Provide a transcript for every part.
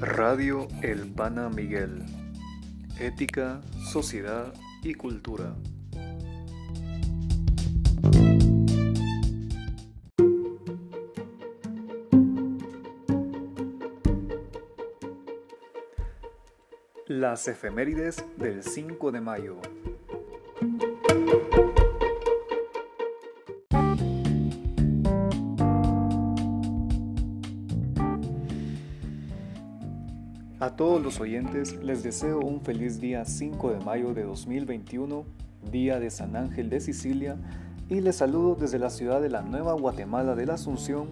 Radio El Pana Miguel. Ética, sociedad y cultura. Las efemérides del 5 de mayo. Todos los oyentes les deseo un feliz día 5 de mayo de 2021, día de San Ángel de Sicilia, y les saludo desde la ciudad de la Nueva Guatemala de la Asunción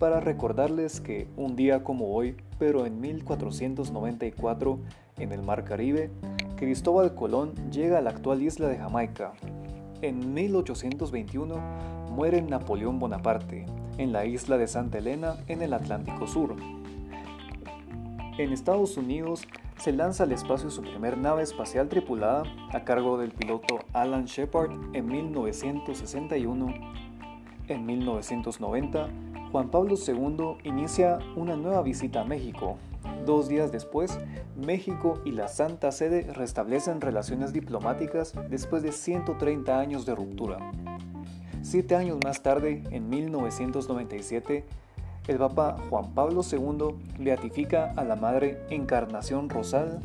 para recordarles que un día como hoy, pero en 1494, en el Mar Caribe, Cristóbal Colón llega a la actual isla de Jamaica. En 1821 muere Napoleón Bonaparte en la isla de Santa Elena en el Atlántico Sur. En Estados Unidos se lanza al espacio su primer nave espacial tripulada a cargo del piloto Alan Shepard en 1961. En 1990, Juan Pablo II inicia una nueva visita a México. Dos días después, México y la Santa Sede restablecen relaciones diplomáticas después de 130 años de ruptura. Siete años más tarde, en 1997, el Papa Juan Pablo II beatifica a la Madre Encarnación Rosal,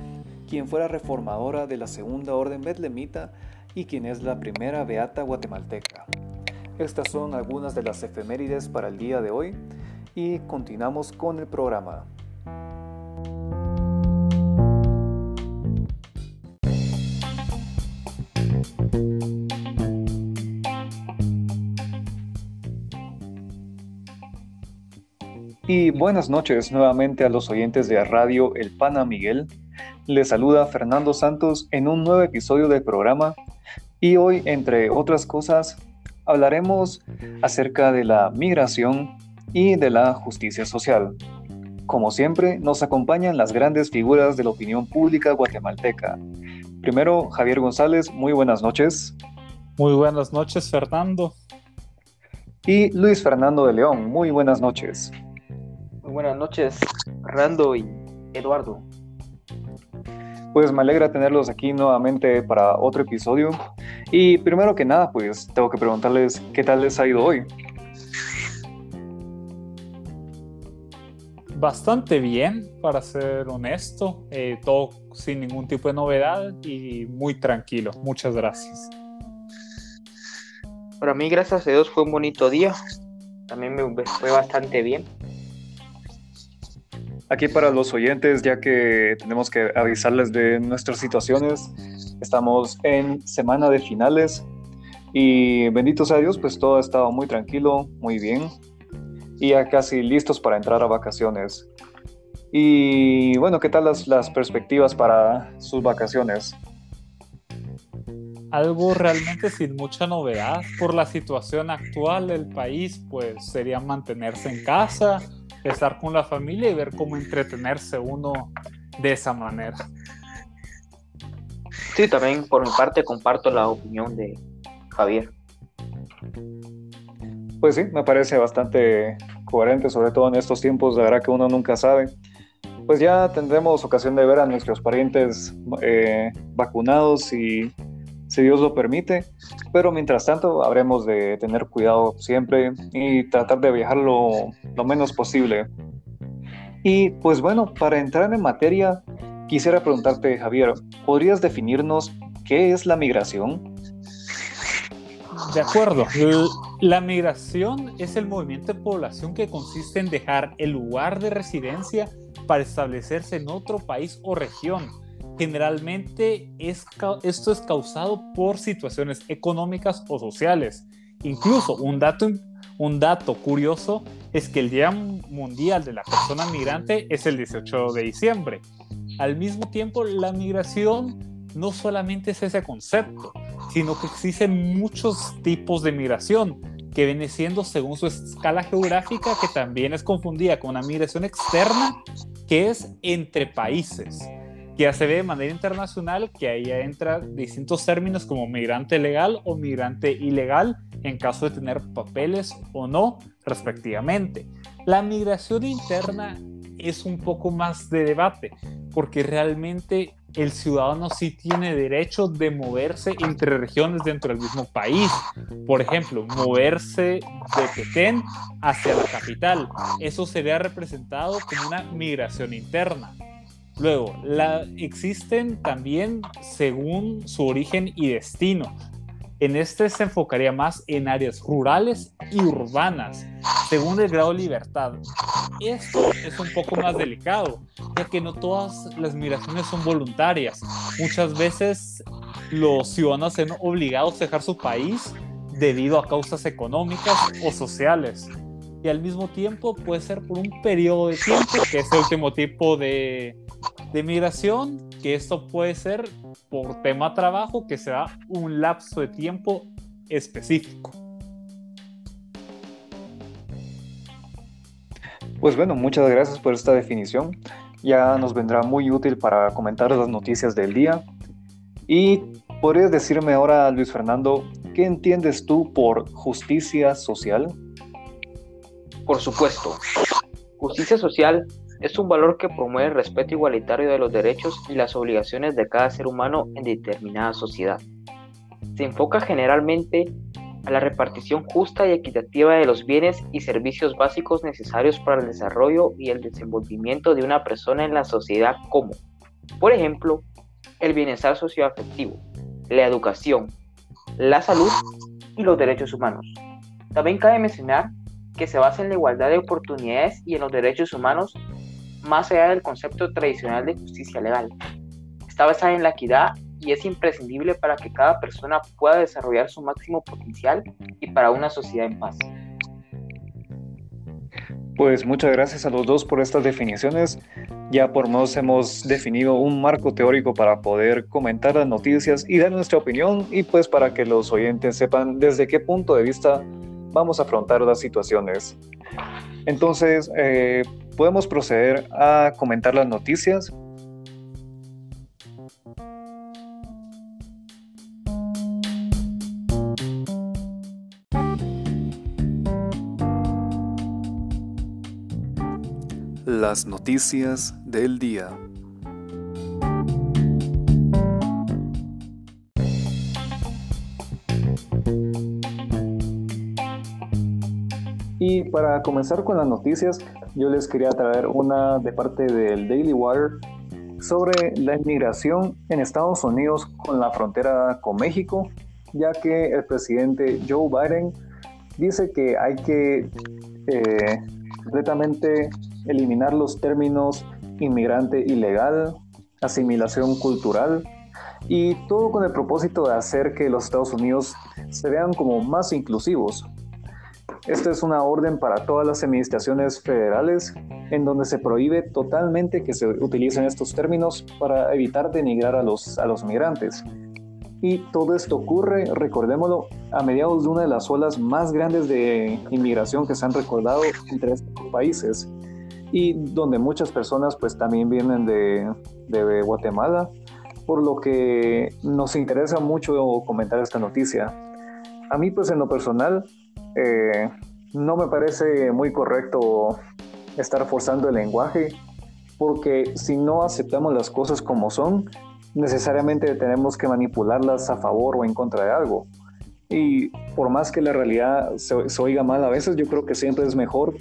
quien fuera reformadora de la Segunda Orden Betlemita y quien es la primera beata guatemalteca. Estas son algunas de las efemérides para el día de hoy y continuamos con el programa. Y buenas noches nuevamente a los oyentes de Radio El Pana Miguel. Les saluda Fernando Santos en un nuevo episodio del programa y hoy, entre otras cosas, hablaremos acerca de la migración y de la justicia social. Como siempre, nos acompañan las grandes figuras de la opinión pública guatemalteca. Primero, Javier González, muy buenas noches. Muy buenas noches, Fernando. Y Luis Fernando de León, muy buenas noches buenas noches, Rando y Eduardo. Pues me alegra tenerlos aquí nuevamente para otro episodio. Y primero que nada, pues tengo que preguntarles qué tal les ha ido hoy. Bastante bien, para ser honesto. Eh, todo sin ningún tipo de novedad y muy tranquilo. Muchas gracias. Para mí, gracias a Dios, fue un bonito día. También me fue bastante bien. Aquí para los oyentes, ya que tenemos que avisarles de nuestras situaciones, estamos en semana de finales y bendito sea Dios, pues todo ha estado muy tranquilo, muy bien y ya casi listos para entrar a vacaciones. Y bueno, ¿qué tal las, las perspectivas para sus vacaciones? Algo realmente sin mucha novedad por la situación actual del país, pues sería mantenerse en casa, estar con la familia y ver cómo entretenerse uno de esa manera. Sí, también por mi parte comparto la opinión de Javier. Pues sí, me parece bastante coherente, sobre todo en estos tiempos, de verdad que uno nunca sabe. Pues ya tendremos ocasión de ver a nuestros parientes eh, vacunados y si Dios lo permite. Pero mientras tanto, habremos de tener cuidado siempre y tratar de viajar lo, lo menos posible. Y pues bueno, para entrar en materia, quisiera preguntarte, Javier, ¿podrías definirnos qué es la migración? De acuerdo. La migración es el movimiento de población que consiste en dejar el lugar de residencia para establecerse en otro país o región generalmente esto es causado por situaciones económicas o sociales. Incluso un dato, un dato curioso es que el Día Mundial de la Persona Migrante es el 18 de diciembre. Al mismo tiempo, la migración no solamente es ese concepto, sino que existen muchos tipos de migración que viene siendo según su escala geográfica, que también es confundida con una migración externa, que es entre países ya se ve de manera internacional que ahí entra distintos términos como migrante legal o migrante ilegal en caso de tener papeles o no, respectivamente. La migración interna es un poco más de debate, porque realmente el ciudadano sí tiene derecho de moverse entre regiones dentro del mismo país. Por ejemplo, moverse de Petén hacia la capital. Eso sería representado como una migración interna. Luego, la, existen también según su origen y destino. En este se enfocaría más en áreas rurales y urbanas, según el grado de libertad. Esto es un poco más delicado, ya que no todas las migraciones son voluntarias. Muchas veces los ciudadanos son obligados a dejar su país debido a causas económicas o sociales. Y al mismo tiempo puede ser por un periodo de tiempo, que es el último tipo de, de migración, que esto puede ser por tema trabajo, que se da un lapso de tiempo específico. Pues bueno, muchas gracias por esta definición. Ya nos vendrá muy útil para comentar las noticias del día. Y podrías decirme ahora, Luis Fernando, ¿qué entiendes tú por justicia social? Por supuesto, justicia social es un valor que promueve el respeto igualitario de los derechos y las obligaciones de cada ser humano en determinada sociedad. Se enfoca generalmente a la repartición justa y equitativa de los bienes y servicios básicos necesarios para el desarrollo y el desenvolvimiento de una persona en la sociedad como, por ejemplo, el bienestar socioafectivo, la educación, la salud y los derechos humanos. También cabe mencionar que se basa en la igualdad de oportunidades y en los derechos humanos más allá del concepto tradicional de justicia legal. Está basada en la equidad y es imprescindible para que cada persona pueda desarrollar su máximo potencial y para una sociedad en paz. Pues muchas gracias a los dos por estas definiciones. Ya por nos hemos definido un marco teórico para poder comentar las noticias y dar nuestra opinión y pues para que los oyentes sepan desde qué punto de vista vamos a afrontar las situaciones. Entonces, eh, podemos proceder a comentar las noticias. Las noticias del día. Para comenzar con las noticias, yo les quería traer una de parte del Daily Wire sobre la inmigración en Estados Unidos con la frontera con México, ya que el presidente Joe Biden dice que hay que eh, completamente eliminar los términos inmigrante ilegal, asimilación cultural y todo con el propósito de hacer que los Estados Unidos se vean como más inclusivos, esta es una orden para todas las administraciones federales en donde se prohíbe totalmente que se utilicen estos términos para evitar denigrar a los, a los migrantes. Y todo esto ocurre, recordémoslo, a mediados de una de las olas más grandes de inmigración que se han recordado entre estos países y donde muchas personas pues también vienen de, de Guatemala, por lo que nos interesa mucho comentar esta noticia. A mí pues en lo personal eh, no me parece muy correcto estar forzando el lenguaje, porque si no aceptamos las cosas como son, necesariamente tenemos que manipularlas a favor o en contra de algo. Y por más que la realidad se, oiga mal a veces, yo creo que siempre es mejor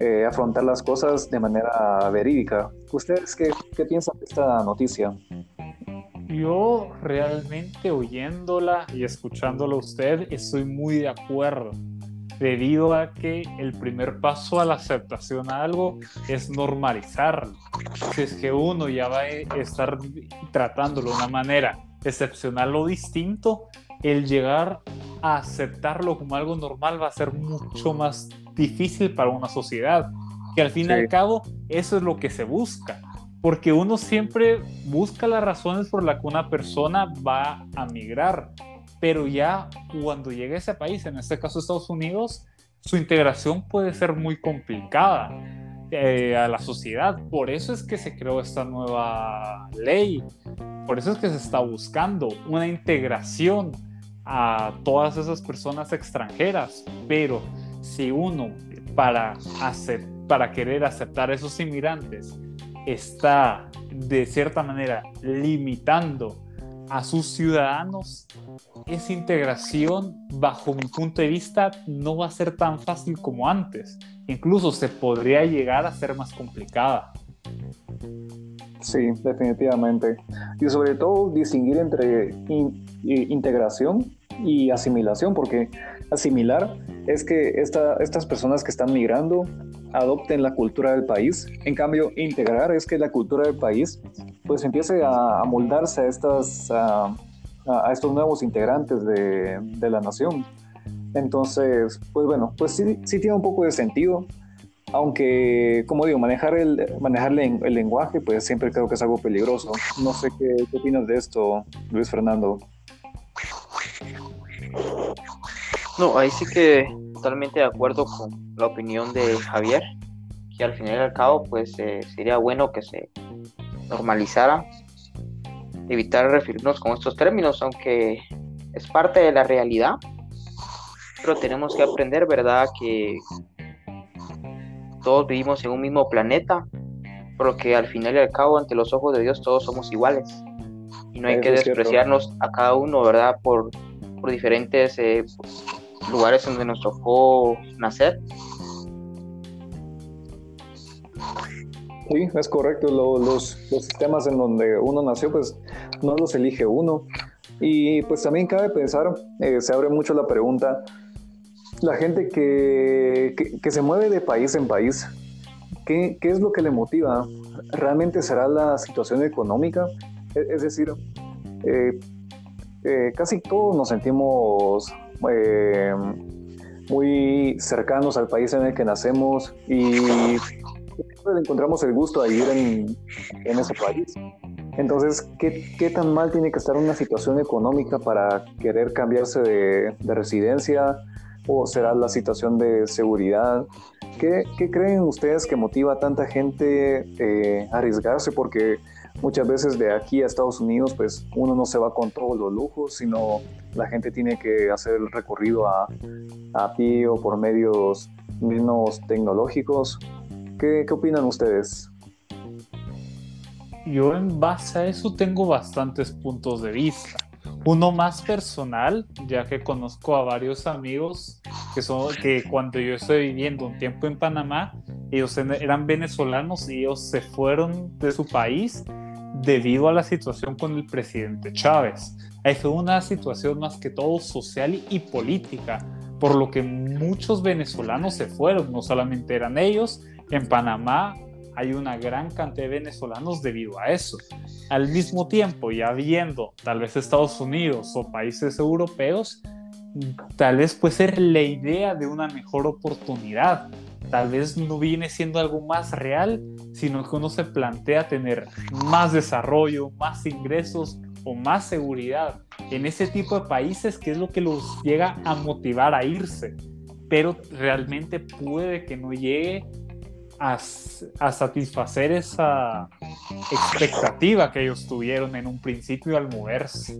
eh, afrontar las cosas de manera verídica. ¿Ustedes qué, qué piensan de esta noticia? Yo realmente oyéndola y escuchándolo a usted estoy muy de acuerdo debido a que el primer paso a la aceptación a algo es normalizarlo. Si es que uno ya va a estar tratándolo de una manera excepcional o distinto, el llegar a aceptarlo como algo normal va a ser mucho más difícil para una sociedad, que al fin y al cabo eso es lo que se busca, porque uno siempre busca las razones por las que una persona va a migrar pero ya cuando llegue a ese país, en este caso Estados Unidos, su integración puede ser muy complicada eh, a la sociedad. Por eso es que se creó esta nueva ley, por eso es que se está buscando una integración a todas esas personas extranjeras, pero si uno para aceptar para querer aceptar a esos inmigrantes está de cierta manera limitando a sus ciudadanos, esa integración, bajo mi punto de vista, no va a ser tan fácil como antes. Incluso se podría llegar a ser más complicada. Sí, definitivamente. Y sobre todo distinguir entre integración y asimilación, porque asimilar es que estas personas que están migrando adopten la cultura del país. En cambio, integrar es que la cultura del país pues empiece a, moldarse a, estos nuevos integrantes de, la nación. Entonces, pues bueno, pues sí, sí tiene un poco de sentido aunque, como digo, manejar el, manejar el lenguaje, pues siempre creo que es algo peligroso. No sé qué, qué opinas de esto, Luis Fernando. No, ahí sí que totalmente de acuerdo con la opinión de Javier, que al final y al cabo, pues eh, sería bueno que se normalizara, evitar referirnos con estos términos, aunque es parte de la realidad, pero tenemos que aprender, ¿verdad?, que todos vivimos en un mismo planeta, porque al final y al cabo, ante los ojos de Dios, todos somos iguales. Y no hay que despreciarnos a cada uno, ¿verdad? Por, por diferentes eh, lugares donde nos tocó nacer. Sí, es correcto. los, los, sistemas en donde uno nació, pues no los elige uno. Y pues también cabe pensar, eh, se abre mucho la pregunta, la gente que, que, se mueve de país en país, ¿qué, ¿qué, es lo que le motiva? ¿Realmente será la situación económica? E, es, decir, eh, eh, casi todos nos sentimos eh, muy cercanos al país en el que nacemos y encontramos el gusto de vivir en, en ese país. Entonces, ¿qué, ¿qué, tan mal tiene que estar una situación económica para querer cambiarse de, de residencia? o será la situación de seguridad? ¿Qué, qué creen ustedes que motiva a tanta gente eh, a arriesgarse? Porque muchas veces de aquí a Estados Unidos, pues uno no se va con todos los lujos, sino la gente tiene que hacer el recorrido a, pie o por medios menos tecnológicos. ¿Qué, ¿Qué opinan ustedes? Yo en base a eso tengo bastantes puntos de vista. Uno más personal, ya que conozco a varios amigos que son que cuando yo estoy viviendo un tiempo en Panamá, ellos eran venezolanos y ellos se fueron de su país debido a la situación con el presidente Chávez. Fue una situación más que todo social y política, por lo que muchos venezolanos se fueron, no solamente eran ellos, en Panamá hay una gran cantidad de venezolanos debido a eso. Al mismo tiempo, ya viendo tal vez Estados Unidos o países europeos, tal vez puede ser la idea de una mejor oportunidad. Tal vez no viene siendo algo más real, sino que uno se plantea tener más desarrollo, más ingresos o más seguridad en ese tipo de países que es lo que los llega a motivar a irse. Pero realmente puede que no llegue a, satisfacer esa expectativa que ellos tuvieron en un principio al moverse.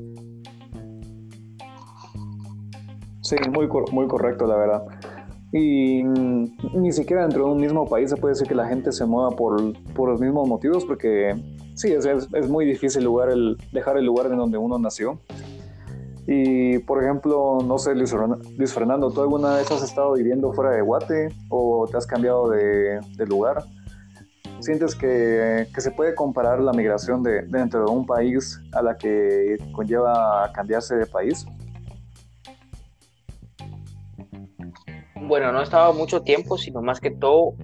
Sí, muy, muy correcto, la verdad. Y ni siquiera dentro de un mismo país se puede decir que la gente se mueva por, por los mismos motivos, porque sí, es, es, muy difícil lugar el, dejar el lugar en donde uno nació. Y por ejemplo, no sé, Luis, Fernando, ¿tú alguna vez has estado viviendo fuera de Guate o te has cambiado de, lugar? ¿Sientes que, que, se puede comparar la migración de, dentro de un país a la que conlleva cambiarse de país? Bueno, no he estado mucho tiempo, sino más que todo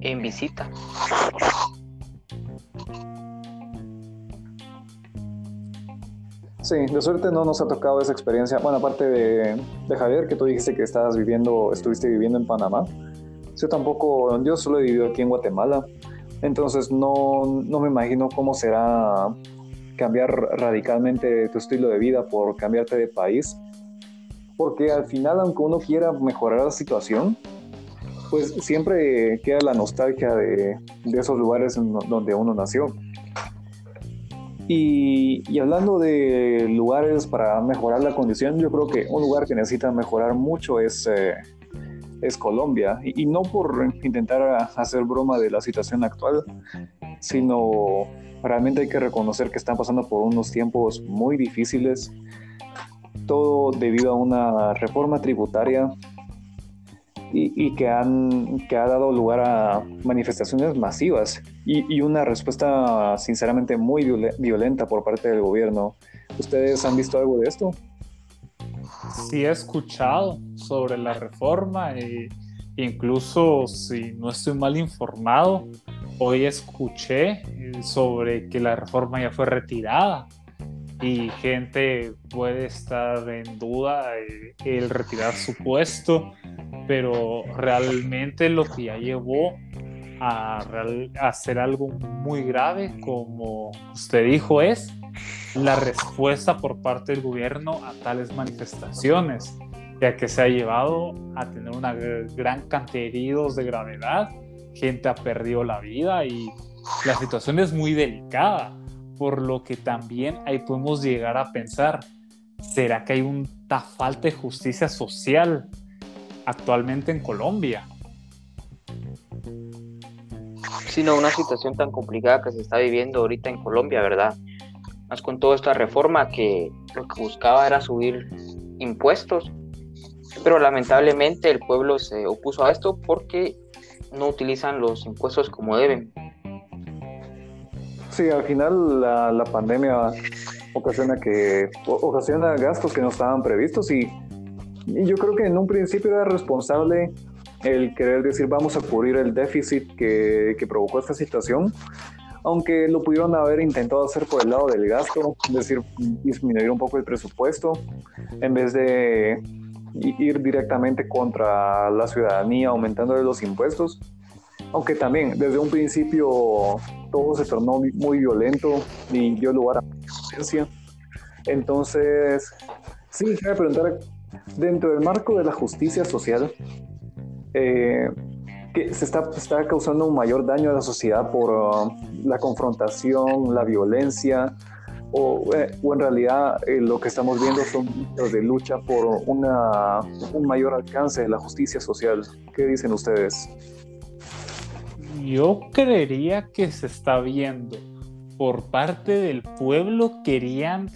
en visita. Sí, de suerte no nos ha tocado esa experiencia. Bueno, aparte de, Javier, que tú dijiste que estabas viviendo, estuviste viviendo en Panamá. Yo tampoco, yo solo he vivido aquí en Guatemala. Entonces no, no me imagino cómo será cambiar radicalmente tu estilo de vida por cambiarte de país. Porque al final, aunque uno quiera mejorar la situación, pues siempre queda la nostalgia de, de esos lugares donde uno nació. Y, hablando de lugares para mejorar la condición, yo creo que un lugar que necesita mejorar mucho es, eh, es Colombia. Y, no por intentar hacer broma de la situación actual, sino realmente hay que reconocer que están pasando por unos tiempos muy difíciles, todo debido a una reforma tributaria y, que, han, que ha dado lugar a manifestaciones masivas y, una respuesta sinceramente muy violenta por parte del gobierno. ¿Ustedes han visto algo de esto? Sí he escuchado sobre la reforma e incluso si no estoy mal informado, hoy escuché eh, sobre que la reforma ya fue retirada y gente puede estar en duda eh, el retirar su puesto, pero realmente lo que ya llevó a, hacer algo muy grave, como usted dijo, es la respuesta por parte del gobierno a tales manifestaciones, ya que se ha llevado a tener una gran cantidad de heridos de gravedad, gente ha perdido la vida y la situación es muy delicada por lo que también ahí podemos llegar a pensar, ¿será que hay una falta de justicia social actualmente en Colombia? Sino una situación tan complicada que se está viviendo ahorita en Colombia, ¿verdad? Más con toda esta reforma que lo que buscaba era subir impuestos, pero lamentablemente el pueblo se opuso a esto porque no utilizan los impuestos como deben. Sí, al final la, pandemia ocasiona que ocasiona gastos que no estaban previstos y, yo creo que en un principio era responsable el querer decir vamos a cubrir el déficit que, que, provocó esta situación, aunque lo pudieron haber intentado hacer por el lado del gasto, es decir, disminuir un poco el presupuesto, en vez de ir directamente contra la ciudadanía aumentando los impuestos aunque también desde un principio todo se tornó muy violento y dio lugar a violencia. Entonces, sí, quería preguntar, dentro del marco de la justicia social, eh, que se está, está, causando un mayor daño a la sociedad por uh, la confrontación, la violencia, o, eh, o en realidad eh, lo que estamos viendo son de lucha por una, un mayor alcance de la justicia social. ¿Qué dicen ustedes? Yo creería que se está viendo por parte del pueblo querían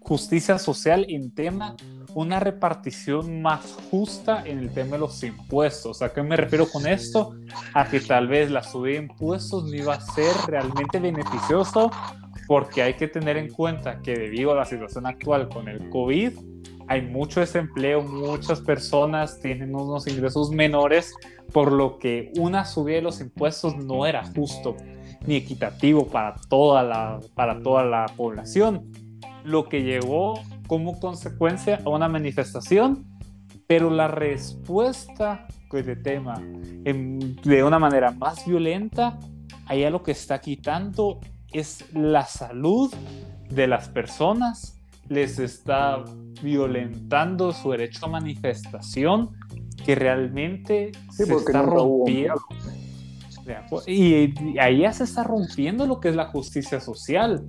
justicia social en tema una repartición más justa en el tema de los impuestos. ¿A qué me refiero con esto? A que tal vez la subida de impuestos no iba a ser realmente beneficioso porque hay que tener en cuenta que debido a la situación actual con el COVID, hay mucho desempleo, muchas personas tienen unos ingresos menores, por lo que una subida de los impuestos no era justo ni equitativo para toda la, para toda la población, lo que llevó como consecuencia a una manifestación, pero la respuesta de tema de una manera más violenta, allá lo que está quitando es la salud de las personas les está violentando su derecho a manifestación que realmente se está rompiendo. Y, ahí ya se está rompiendo lo que es la justicia social,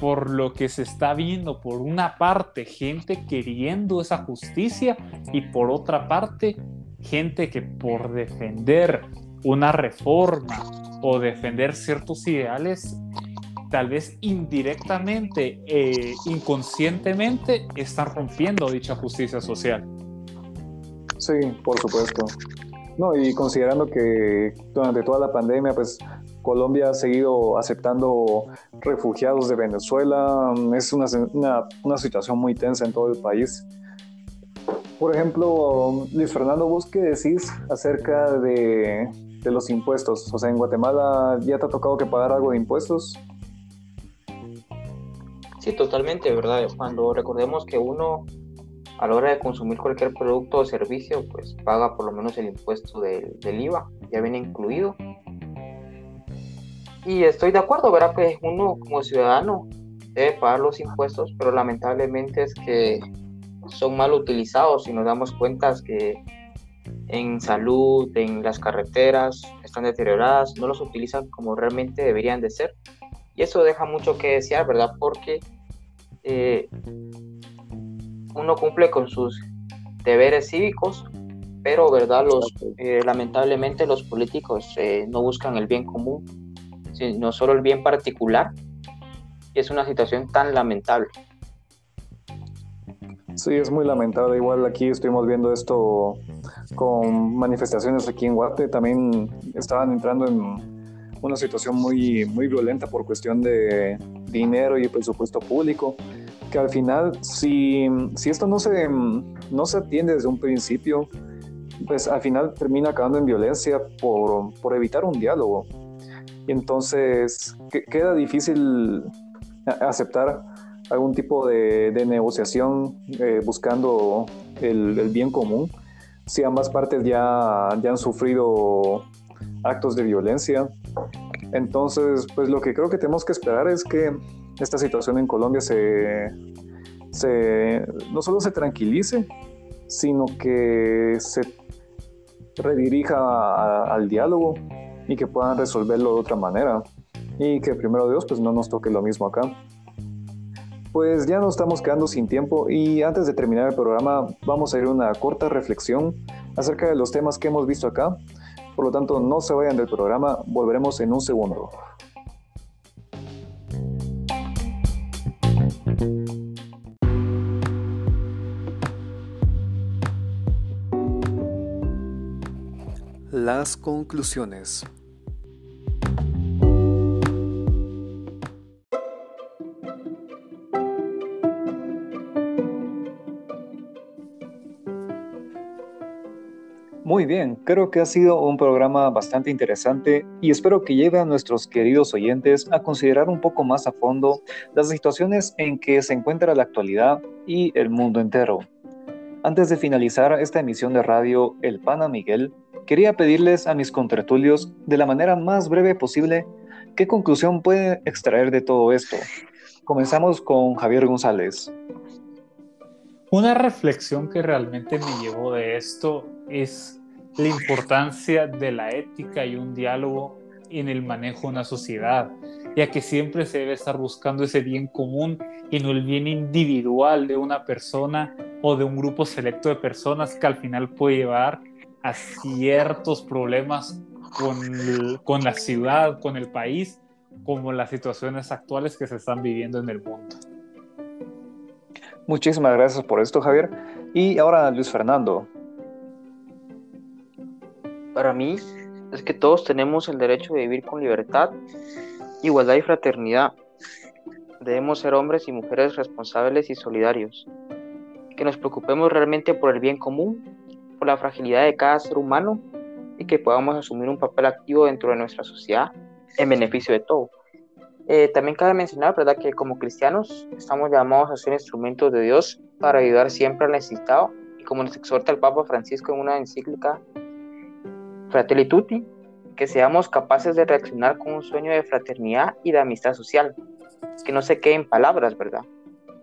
por lo que se está viendo por una parte gente queriendo esa justicia y por otra parte gente que por defender una reforma o defender ciertos ideales tal vez indirectamente, e inconscientemente, están rompiendo dicha justicia social. Sí, por supuesto. No, y considerando que durante toda la pandemia, pues Colombia ha seguido aceptando refugiados de Venezuela, es una, una, situación muy tensa en todo el país. Por ejemplo, Luis Fernando, ¿vos qué decís acerca de, de los impuestos? O sea, en Guatemala ya te ha tocado que pagar algo de impuestos. Sí, totalmente, ¿verdad? Cuando recordemos que uno a la hora de consumir cualquier producto o servicio, pues paga por lo menos el impuesto del, IVA, ya viene incluido. Y estoy de acuerdo, ¿verdad? Que uno como ciudadano debe pagar los impuestos, pero lamentablemente es que son mal utilizados y nos damos cuenta que en salud, en las carreteras, están deterioradas, no los utilizan como realmente deberían de ser. Y eso deja mucho que desear, ¿verdad? Porque eh, uno cumple con sus deberes cívicos, pero verdad los eh, lamentablemente los políticos eh, no buscan el bien común sino solo el bien particular y es una situación tan lamentable Sí, es muy lamentable. Igual aquí estuvimos viendo esto con manifestaciones aquí en Guate. También estaban entrando en una situación muy, muy violenta por cuestión de dinero y presupuesto público. Que al final, si, si esto no se, no se atiende desde un principio, pues al final termina acabando en violencia por, por evitar un diálogo. Y entonces queda difícil aceptar algún tipo de, negociación eh, buscando el, bien común, si ambas partes ya, ya han sufrido actos de violencia. Entonces, pues lo que creo que tenemos que esperar es que esta situación en Colombia se, no solo se tranquilice, sino que se redirija al diálogo y que puedan resolverlo de otra manera. Y que primero Dios, pues no nos toque lo mismo acá. Pues ya nos estamos quedando sin tiempo y antes de terminar el programa vamos a ir a una corta reflexión acerca de los temas que hemos visto acá. Por lo tanto, no se vayan del programa, volveremos en un segundo. Las conclusiones. Muy bien, creo que ha sido un programa bastante interesante y espero que lleve a nuestros queridos oyentes a considerar un poco más a fondo las situaciones en que se encuentra la actualidad y el mundo entero. Antes de finalizar esta emisión de radio El Pana Miguel, quería pedirles a mis contertulios, de la manera más breve posible, qué conclusión pueden extraer de todo esto. Comenzamos con Javier González. Una reflexión que realmente me llevó de esto es la importancia de la ética y un diálogo en el manejo de una sociedad, ya que siempre se debe estar buscando ese bien común y no el bien individual de una persona o de un grupo selecto de personas que al final puede llevar a ciertos problemas con, con la ciudad, con el país, como las situaciones actuales que se están viviendo en el mundo. Muchísimas gracias por esto, Javier. Y ahora, Luis Fernando, para mí es que todos tenemos el derecho de vivir con libertad, igualdad y fraternidad. Debemos ser hombres y mujeres responsables y solidarios. Que nos preocupemos realmente por el bien común, por la fragilidad de cada ser humano y que podamos asumir un papel activo dentro de nuestra sociedad en beneficio de todo. Eh, también cabe mencionar, ¿verdad?, que como cristianos estamos llamados a ser instrumentos de Dios para ayudar siempre al necesitado y como nos exhorta el Papa Francisco en una encíclica Fratelli Tutti, que seamos capaces de reaccionar con un sueño de fraternidad y de amistad social, que no se quede en palabras, ¿verdad?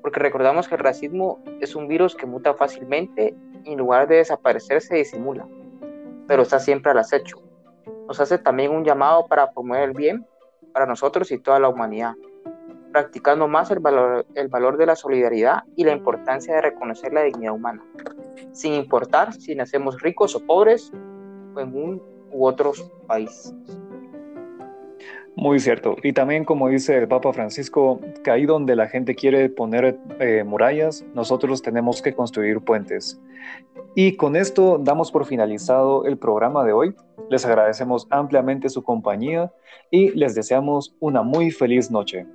Porque recordamos que el racismo es un virus que muta fácilmente y en lugar de desaparecer se disimula, pero está siempre al acecho. Nos hace también un llamado para promover el bien para nosotros y toda la humanidad, practicando más el valor, el valor de la solidaridad y la importancia de reconocer la dignidad humana, sin importar si nacemos ricos o pobres, en un u otros países. Muy cierto. Y también, como dice el Papa Francisco, que ahí donde la gente quiere poner eh, murallas, nosotros tenemos que construir puentes. Y con esto damos por finalizado el programa de hoy. Les agradecemos ampliamente su compañía y les deseamos una muy feliz noche.